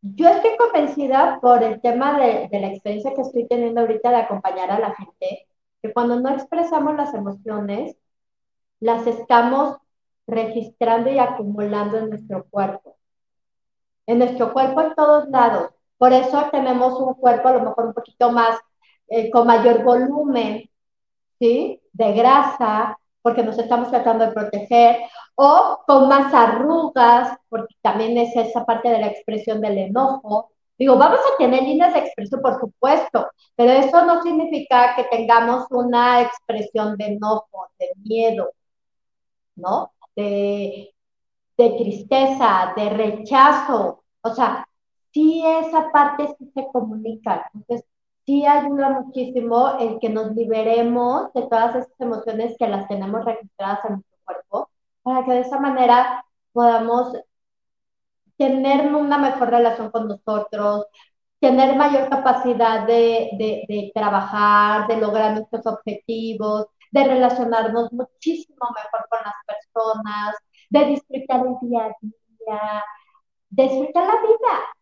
yo estoy convencida por el tema de, de la experiencia que estoy teniendo ahorita de acompañar a la gente, que cuando no expresamos las emociones, las estamos registrando y acumulando en nuestro cuerpo en nuestro cuerpo en todos lados. Por eso tenemos un cuerpo a lo mejor un poquito más, eh, con mayor volumen, ¿sí? De grasa, porque nos estamos tratando de proteger, o con más arrugas, porque también es esa parte de la expresión del enojo. Digo, vamos a tener líneas de expresión, por supuesto, pero eso no significa que tengamos una expresión de enojo, de miedo, ¿no? De, de tristeza, de rechazo. O sea, sí esa parte sí se comunica. Entonces, sí ayuda muchísimo el que nos liberemos de todas esas emociones que las tenemos registradas en nuestro cuerpo, para que de esa manera podamos tener una mejor relación con nosotros, tener mayor capacidad de, de, de trabajar, de lograr nuestros objetivos, de relacionarnos muchísimo mejor con las personas, de disfrutar el día a día, disfrutar la vida.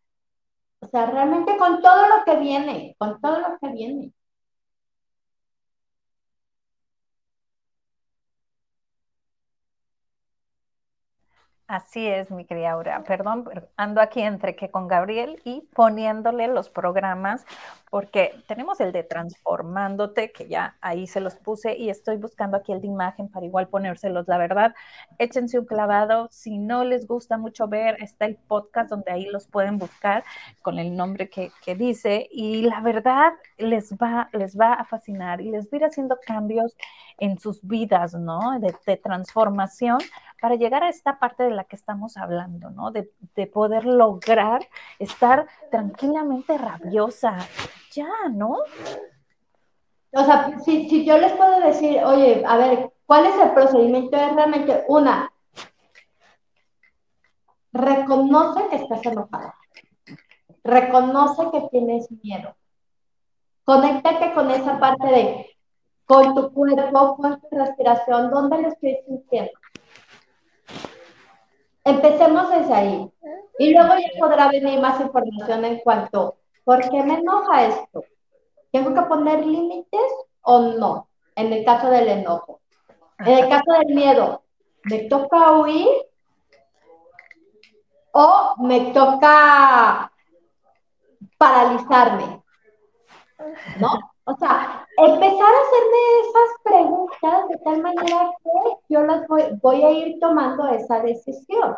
O sea, realmente con todo lo que viene, con todo lo que viene. Así es, mi querida Aura. Perdón, ando aquí entre que con Gabriel y poniéndole los programas, porque tenemos el de Transformándote, que ya ahí se los puse, y estoy buscando aquí el de imagen para igual ponérselos. La verdad, échense un clavado. Si no les gusta mucho ver, está el podcast donde ahí los pueden buscar con el nombre que, dice, y la verdad les va, les va a fascinar y les va a ir haciendo cambios en sus vidas, ¿no? De, transformación para llegar a esta parte de la que estamos hablando, ¿no? De, poder lograr estar tranquilamente rabiosa, ya, ¿no? O sea, si, si yo les puedo decir, oye, a ver, ¿cuál es el procedimiento? Es realmente una, reconoce que estás enojada, reconoce que tienes miedo, conéctate con esa parte de, con tu cuerpo, con tu respiración, ¿dónde lo estoy sintiendo? Empecemos desde ahí. Y luego ya podrá venir más información en cuanto, ¿por qué me enoja esto? ¿Tengo que poner límites o no? En el caso del enojo. En el caso del miedo, ¿me toca huir o me toca paralizarme? ¿No? O sea, empezar a hacerme esas preguntas de tal manera que yo las voy, a ir tomando esa decisión,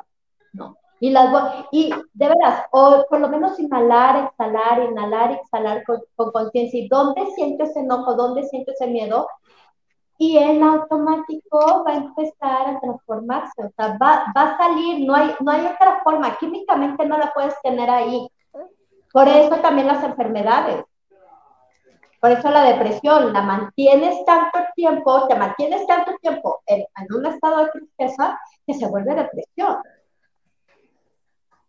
¿no? Y, las y de veras, o por lo menos inhalar, exhalar, inhalar, exhalar con conciencia. ¿Y dónde siento ese enojo? ¿Dónde siento ese miedo? Y en automático va a empezar a transformarse, o sea, va, va a salir, no hay, no hay otra forma, químicamente no la puedes tener ahí. Por eso también las enfermedades por eso la depresión, la mantienes tanto tiempo, te mantienes tanto tiempo en, un estado de tristeza que se vuelve depresión.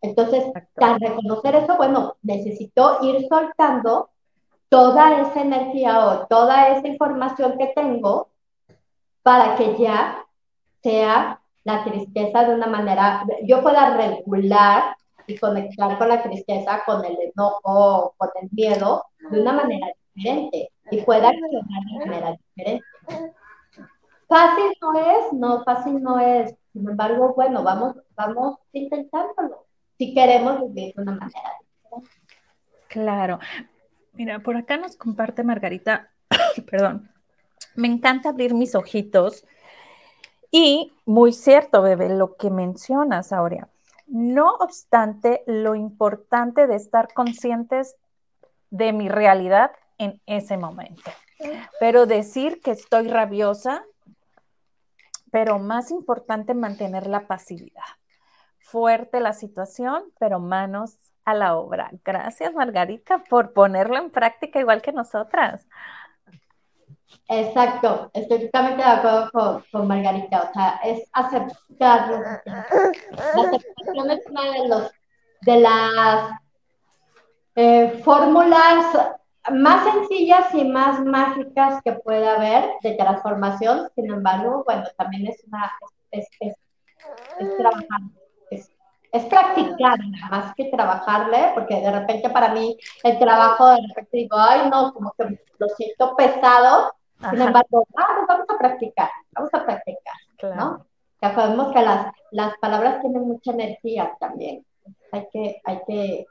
Entonces, al reconocer eso, bueno, necesito ir soltando toda esa energía o toda esa información que tengo para que ya sea la tristeza de una manera, yo pueda regular y conectar con la tristeza, con el enojo, con el miedo, de una manera y pueda accionar de manera diferente. Fácil no es, no, fácil no es. Sin embargo, bueno, vamos, vamos intentándolo si queremos vivir de una manera diferente. Claro. Mira, por acá nos comparte Margarita, perdón, me encanta abrir mis ojitos y muy cierto, bebé, lo que mencionas, Aurea. No obstante, lo importante de estar conscientes de mi realidad en ese momento. Pero decir que estoy rabiosa, pero más importante mantener la pasividad. Fuerte la situación, pero manos a la obra. Gracias, Margarita, por ponerlo en práctica igual que nosotras. Exacto, estoy totalmente de acuerdo con, Margarita, o sea, es aceptar. La aceptación es una de, los, de las eh, fórmulas más sencillas y más mágicas que puede haber de transformación, sin embargo, bueno, también es una, es, es, es trabajar, es, practicar más que trabajarle, porque de repente para mí el trabajo, de repente digo, ay, no, como que lo siento pesado, sin embargo, ah, pues vamos a practicar, vamos a practicar, ¿no? Ya sabemos que las, las palabras tienen mucha energía también. Hay que, hay que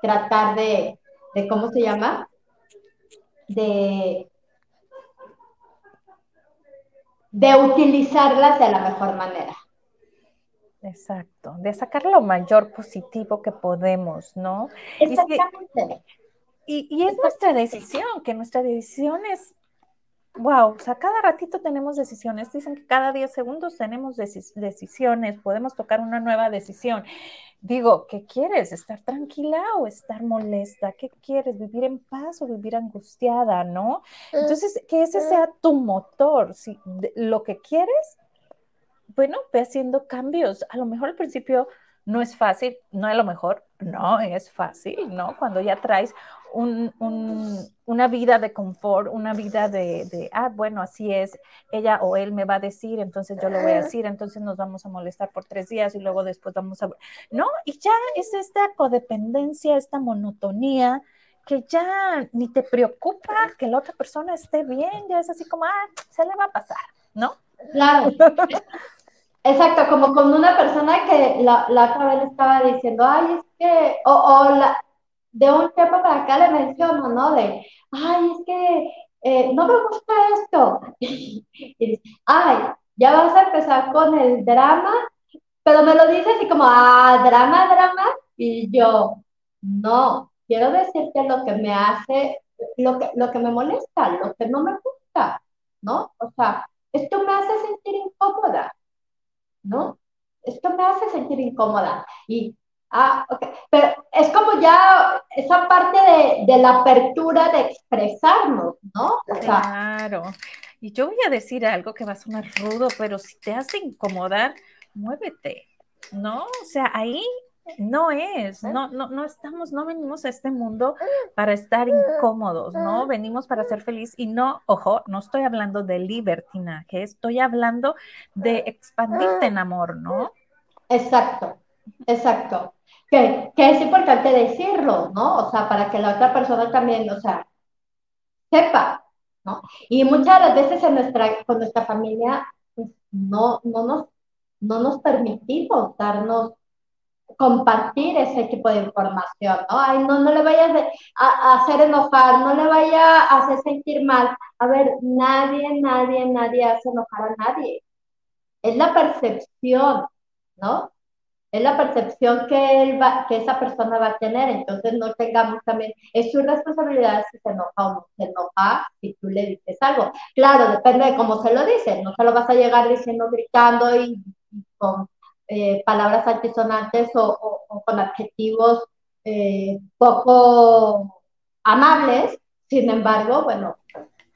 tratar de, de ¿cómo se llama? De, de utilizarlas de la mejor manera. Exacto, de sacar lo mayor positivo que podemos, ¿no? Exactamente. Y, y, es nuestra decisión, que nuestra decisión es Wow, o sea, cada ratito tenemos decisiones. Dicen que cada 10 segundos tenemos decisiones, podemos tocar una nueva decisión. Digo, ¿qué quieres? ¿Estar tranquila o estar molesta? ¿Qué quieres? ¿Vivir en paz o vivir angustiada? ¿No? Entonces, que ese sea tu motor. Si lo que quieres, bueno, ve haciendo cambios. A lo mejor al principio no es fácil, no a lo mejor, no es fácil, ¿no? Cuando ya traes una vida de confort, una vida de, ah, bueno, así es, ella o él me va a decir, entonces yo lo voy a decir, entonces nos vamos a molestar por tres días y luego después vamos a, ¿no? Y ya es esta codependencia, esta monotonía que ya ni te preocupa que la otra persona esté bien, ya es así como, ah, se le va a pasar, ¿no? Claro. Exacto, como con una persona que la, la otra vez estaba diciendo, ay, es que, o, o la, de un tiempo para acá le menciono, ¿no? De, ay, es que eh, no me gusta esto. y dice, ay, ya vas a empezar con el drama, pero me lo dice así como, ah, drama, drama. Y yo, no, quiero decirte lo que me hace, lo que, lo que me molesta, lo que no me gusta, ¿no? O sea, esto me hace sentir incómoda, ¿no? Esto me hace sentir incómoda. Y Ah, ok. Pero es como ya esa parte de, la apertura de expresarnos, ¿no? claro. Y yo voy a decir algo que va a sonar rudo, pero si te hace incomodar, muévete, ¿no? O sea, ahí no es, no, no, no estamos, no venimos a este mundo para estar incómodos, ¿no? Venimos para ser feliz y no, ojo, no estoy hablando de libertinaje, estoy hablando de expandirte en amor, ¿no? Exacto, exacto que, es importante decirlo, ¿no? O sea, para que la otra persona también, o sea, sepa, ¿no? Y muchas de las veces en nuestra, con nuestra familia, pues, no, no, nos, no nos permitimos darnos, compartir ese tipo de información, ¿no? Ay, no, no le vayas a, hacer enojar, no le vaya a hacer sentir mal. A ver, nadie, nadie, nadie hace enojar a nadie. Es la percepción, ¿no? Es la percepción que, él va, que esa persona va a tener, entonces no tengamos también, es su responsabilidad si se enoja o no se enoja si tú le dices algo. Claro, depende de cómo se lo dices, no se lo vas a llegar diciendo, gritando y, con eh, palabras altisonantes o, con adjetivos eh, poco amables, sin embargo, bueno,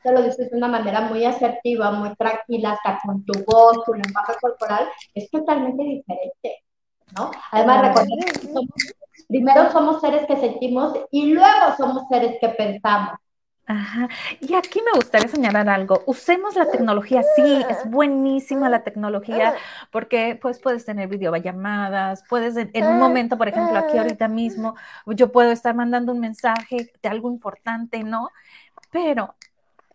te lo dices de una manera muy asertiva, muy tranquila, hasta con tu voz, tu lenguaje corporal, es totalmente diferente. ¿No? Además, recordemos que primero somos seres que sentimos y luego somos seres que pensamos. Ajá. Y aquí me gustaría señalar algo. Usemos la tecnología. Sí, es buenísima la tecnología porque pues puedes tener videollamadas, puedes en, un momento, por ejemplo, aquí ahorita mismo, yo puedo estar mandando un mensaje de algo importante, ¿no? Pero,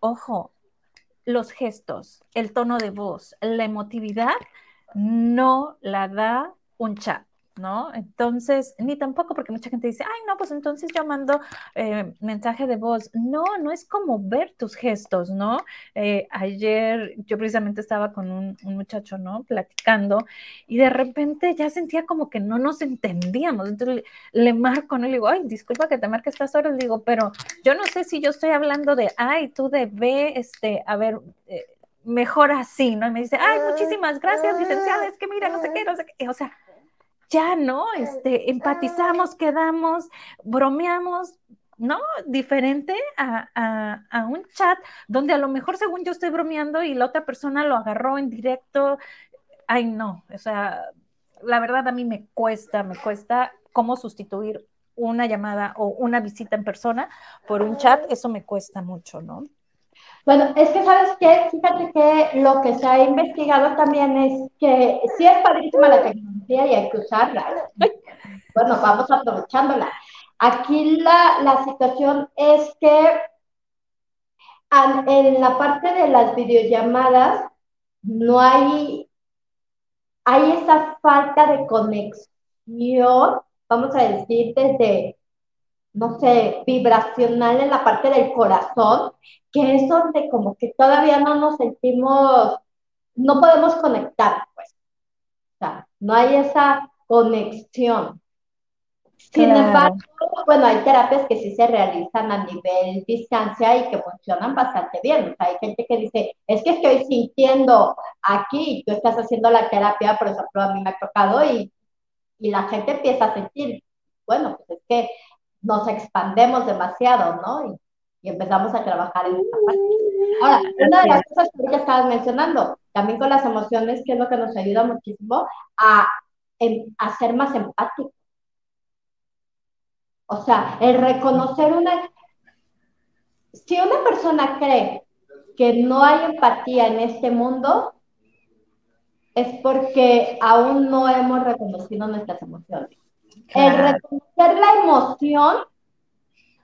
ojo, los gestos, el tono de voz, la emotividad no la da un chat. ¿no? Entonces, ni tampoco porque mucha gente dice, ay, no, pues entonces yo mando eh, mensaje de voz. No, no es como ver tus gestos, ¿no? Eh, ayer yo precisamente estaba con un, muchacho, ¿no? Platicando y de repente ya sentía como que no nos entendíamos. Entonces le, marco, ¿no? Le digo, ay, disculpa que te marque estas horas. Le digo, pero yo no sé si yo estoy hablando de, ay, tú de B, este, a ver, eh, mejor así, ¿no? Y me dice, ay, muchísimas gracias, licenciada, es que mira, no sé qué, no sé qué. O sea, ya, ¿no? Este, empatizamos, quedamos, bromeamos, ¿no? Diferente a, un chat donde a lo mejor según yo estoy bromeando y la otra persona lo agarró en directo. Ay, no, o sea, la verdad a mí me cuesta, me cuesta cómo sustituir una llamada o una visita en persona por un chat, eso me cuesta mucho, ¿no? Bueno, es que sabes qué, fíjate que lo que se ha investigado también es que sí es padrísima la tecnología y hay que usarla. Bueno, vamos aprovechándola. Aquí la, la situación es que en la parte de las videollamadas no hay, hay esa falta de conexión, vamos a decir, desde no sé, vibracional en la parte del corazón, que es donde como que todavía no nos sentimos, no podemos conectar, pues. O sea, no hay esa conexión. Sin embargo, bueno, hay terapias que sí se realizan a nivel distancia y que funcionan bastante bien. O sea, hay gente que dice, es que estoy sintiendo aquí, tú estás haciendo la terapia, por ejemplo, a mí me ha tocado y, y la gente empieza a sentir, bueno, pues es que nos expandemos demasiado, ¿no? Y, empezamos a trabajar en esta parte. Ahora, una de las cosas que ya estabas mencionando, también con las emociones, que es lo que nos ayuda muchísimo a, a ser más empáticos. O sea, el reconocer una... Si una persona cree que no hay empatía en este mundo, es porque aún no hemos reconocido nuestras emociones. El reconocer la emoción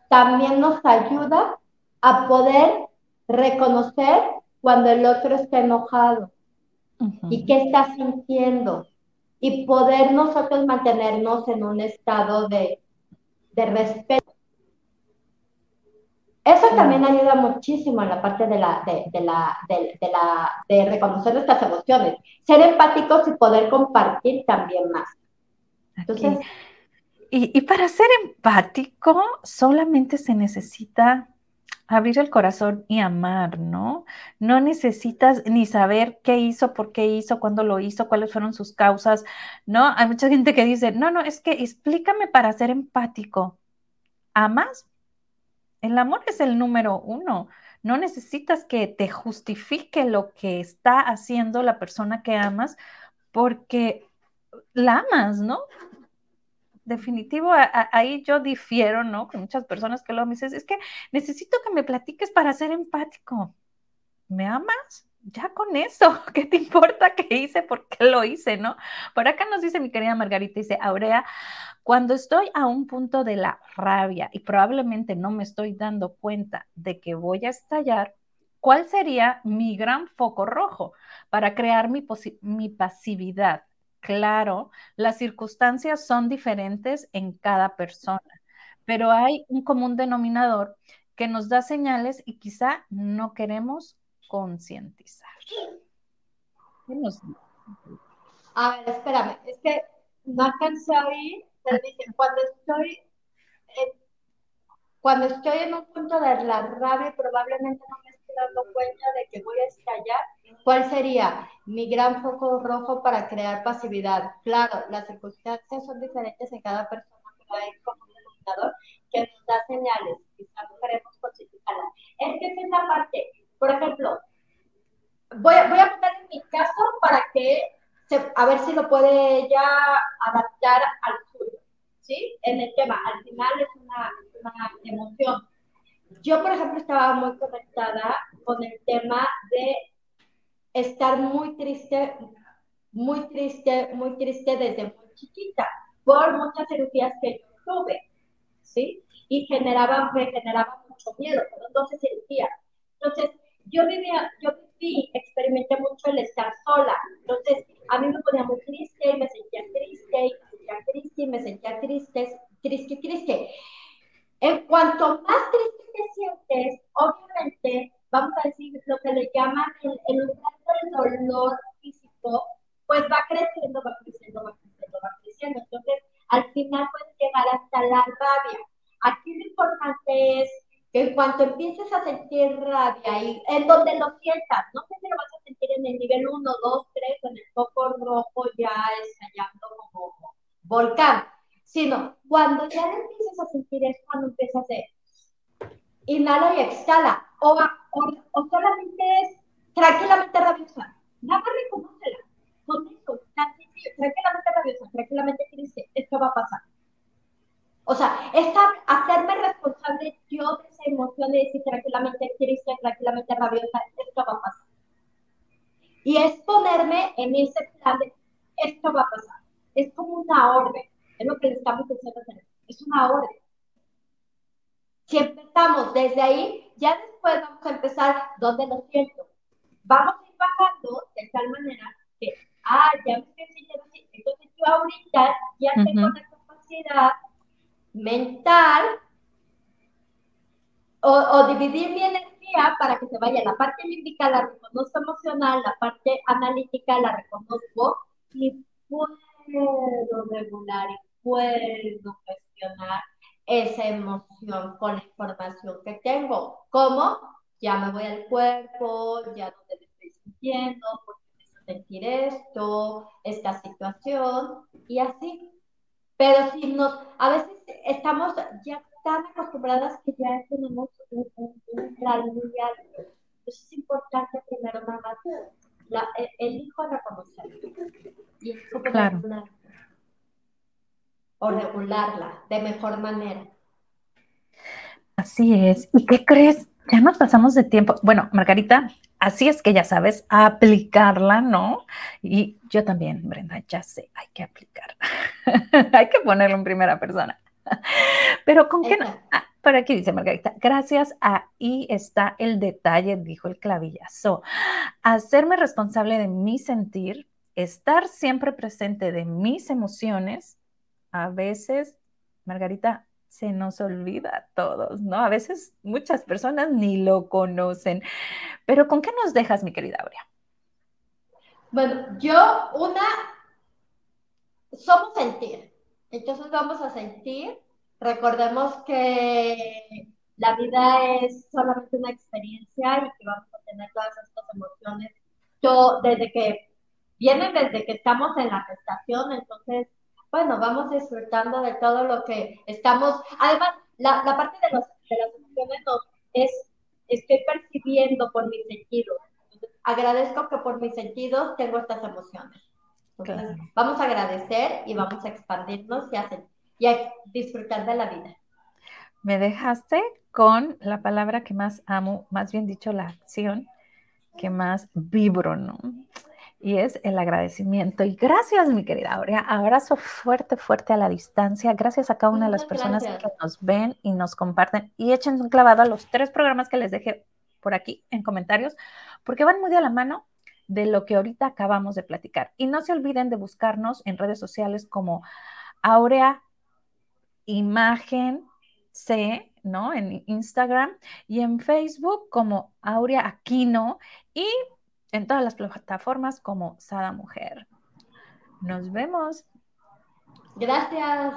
también nos ayuda a poder reconocer cuando el otro está enojado y qué está sintiendo y poder nosotros mantenernos en un estado de, respeto. Eso también ayuda muchísimo en la parte de la, de, la, de, la, de reconocer nuestras emociones, ser empáticos y poder compartir también más. Entonces, y, para ser empático solamente se necesita abrir el corazón y amar, ¿no? No necesitas ni saber qué hizo, por qué hizo, cuándo lo hizo, cuáles fueron sus causas, ¿no? Hay mucha gente que dice, no, no, es que explícame para ser empático. ¿Amas? El amor es el número uno. No necesitas que te justifique lo que está haciendo la persona que amas porque la amas, ¿no? Definitivo, ahí yo difiero, ¿no? Con muchas personas que lo me dicen, es que necesito que me platiques para ser empático. ¿Me amas? Ya con eso, ¿qué te importa qué hice? ¿Por qué lo hice? ¿No? Por acá nos dice mi querida Margarita, dice, Aurea, cuando estoy a un punto de la rabia y probablemente no me estoy dando cuenta de que voy a estallar, ¿cuál sería mi gran foco rojo para crear mi, mi pasividad? Claro, las circunstancias son diferentes en cada persona, pero hay un común denominador que nos da señales y quizá no queremos concientizar. A ver, espérame, es que no alcancé a oír, cuando estoy, cuando estoy en un punto de la rabia, probablemente no me estoy dando cuenta de que voy a estallar, ¿Cuál sería mi gran foco rojo para crear pasividad? Claro, las circunstancias son diferentes en cada persona, pero hay como un denominador que nos da señales, quizás no queremos concientizarlas. Es que es esa parte, por ejemplo, voy, voy a poner en mi caso para que a ver si lo puede ella adaptar al suyo, ¿sí? En el tema, al final es una, una emoción. Yo, por ejemplo, estaba muy conectada con el tema de estar muy triste, muy triste, muy triste desde muy chiquita, por muchas cirugías que yo tuve, ¿sí? Y generaba, me generaba mucho miedo, pero entonces cirugía. Entonces, yo vivía, yo viví, experimenté mucho el estar sola. Entonces, a mí me ponía muy triste y me sentía triste y me sentía triste y me sentía triste, triste, triste. En cuanto más triste te sientes, obviamente, vamos a decir lo que le llaman el, el del dolor físico, pues va creciendo, va creciendo, va creciendo, va creciendo. Entonces, al final puede llegar hasta la rabia. Aquí lo importante es que en cuanto empieces a sentir rabia y en donde lo sientas, no sé si lo vas a sentir en el nivel 1, 2, 3 o en el foco rojo ya estallando como volcán, sino cuando ya empieces a sentir es cuando empiezas a hacer inhala y exhala, o, o, o solamente es tranquilamente rabiosa, nada más reconócela, con tranquilamente rabiosa, tranquilamente triste, esto va a pasar. O sea, esta, hacerme responsable yo de esa emoción de decir tranquilamente triste, tranquilamente rabiosa, esto va a pasar. Y es ponerme en ese plan de esto va a pasar. Es como una orden. Es lo que le estamos diciendo. Es una orden. Si empezamos desde ahí, ya después vamos a empezar donde lo siento. Vamos a ir bajando de tal manera que, ah, ya me estoy así. Entonces yo ahorita ya tengo la capacidad mental o, o, dividir mi energía para que se vaya la parte límbica, la reconozco emocional, la parte analítica la reconozco y puedo regular y puedo gestionar esa emoción con la información que tengo. ¿Cómo? Ya me voy al cuerpo, ya no me estoy sintiendo, porque empiezo a sentir esto, esta situación, y así. Pero si nos, a veces estamos ya tan acostumbradas que ya tenemos un, un, un alto. Entonces es importante primero más la, el, el hijo reconocerlo. Y es claro. regularla. O regularla de mejor manera. Así es. ¿Y qué crees? Ya nos pasamos de tiempo. Bueno, Margarita, así es que ya sabes, aplicarla, ¿no? Y yo también, Brenda, ya sé, hay que aplicarla. hay que ponerlo en primera persona. Pero con qué no. Ah, por aquí dice Margarita, gracias, ahí está el detalle, dijo el clavillazo. Hacerme responsable de mi sentir, estar siempre presente de mis emociones, a veces, Margarita, se nos olvida a todos, ¿no? A veces muchas personas ni lo conocen. Pero ¿con qué nos dejas, mi querida Aurea? Bueno, yo una, somos sentir. Entonces vamos a sentir. Recordemos que la vida es solamente una experiencia y que vamos a tener todas estas emociones. Yo, desde que vienen desde que estamos en la gestación, entonces bueno, vamos disfrutando de todo lo que estamos. Además, la, la parte de, los, de las emociones no, es, estoy percibiendo por mis sentidos. agradezco que por mis sentidos tengo estas emociones. Entonces, vamos a agradecer y vamos a expandirnos y a, y a disfrutar de la vida. Me dejaste con la palabra que más amo, más bien dicho, la acción que más vibro, ¿no? Y es el agradecimiento. Y gracias, mi querida Aurea. Abrazo fuerte, fuerte a la distancia. Gracias a cada una de las personas que nos ven y nos comparten. Y echen un clavado a los tres programas que les dejé por aquí en comentarios, porque van muy de la mano de lo que ahorita acabamos de platicar. Y no se olviden de buscarnos en redes sociales como Aurea Imagen C, ¿no? En Instagram y en Facebook como Aurea Aquino. Y en todas las plataformas como Sada Mujer. Nos vemos. Gracias.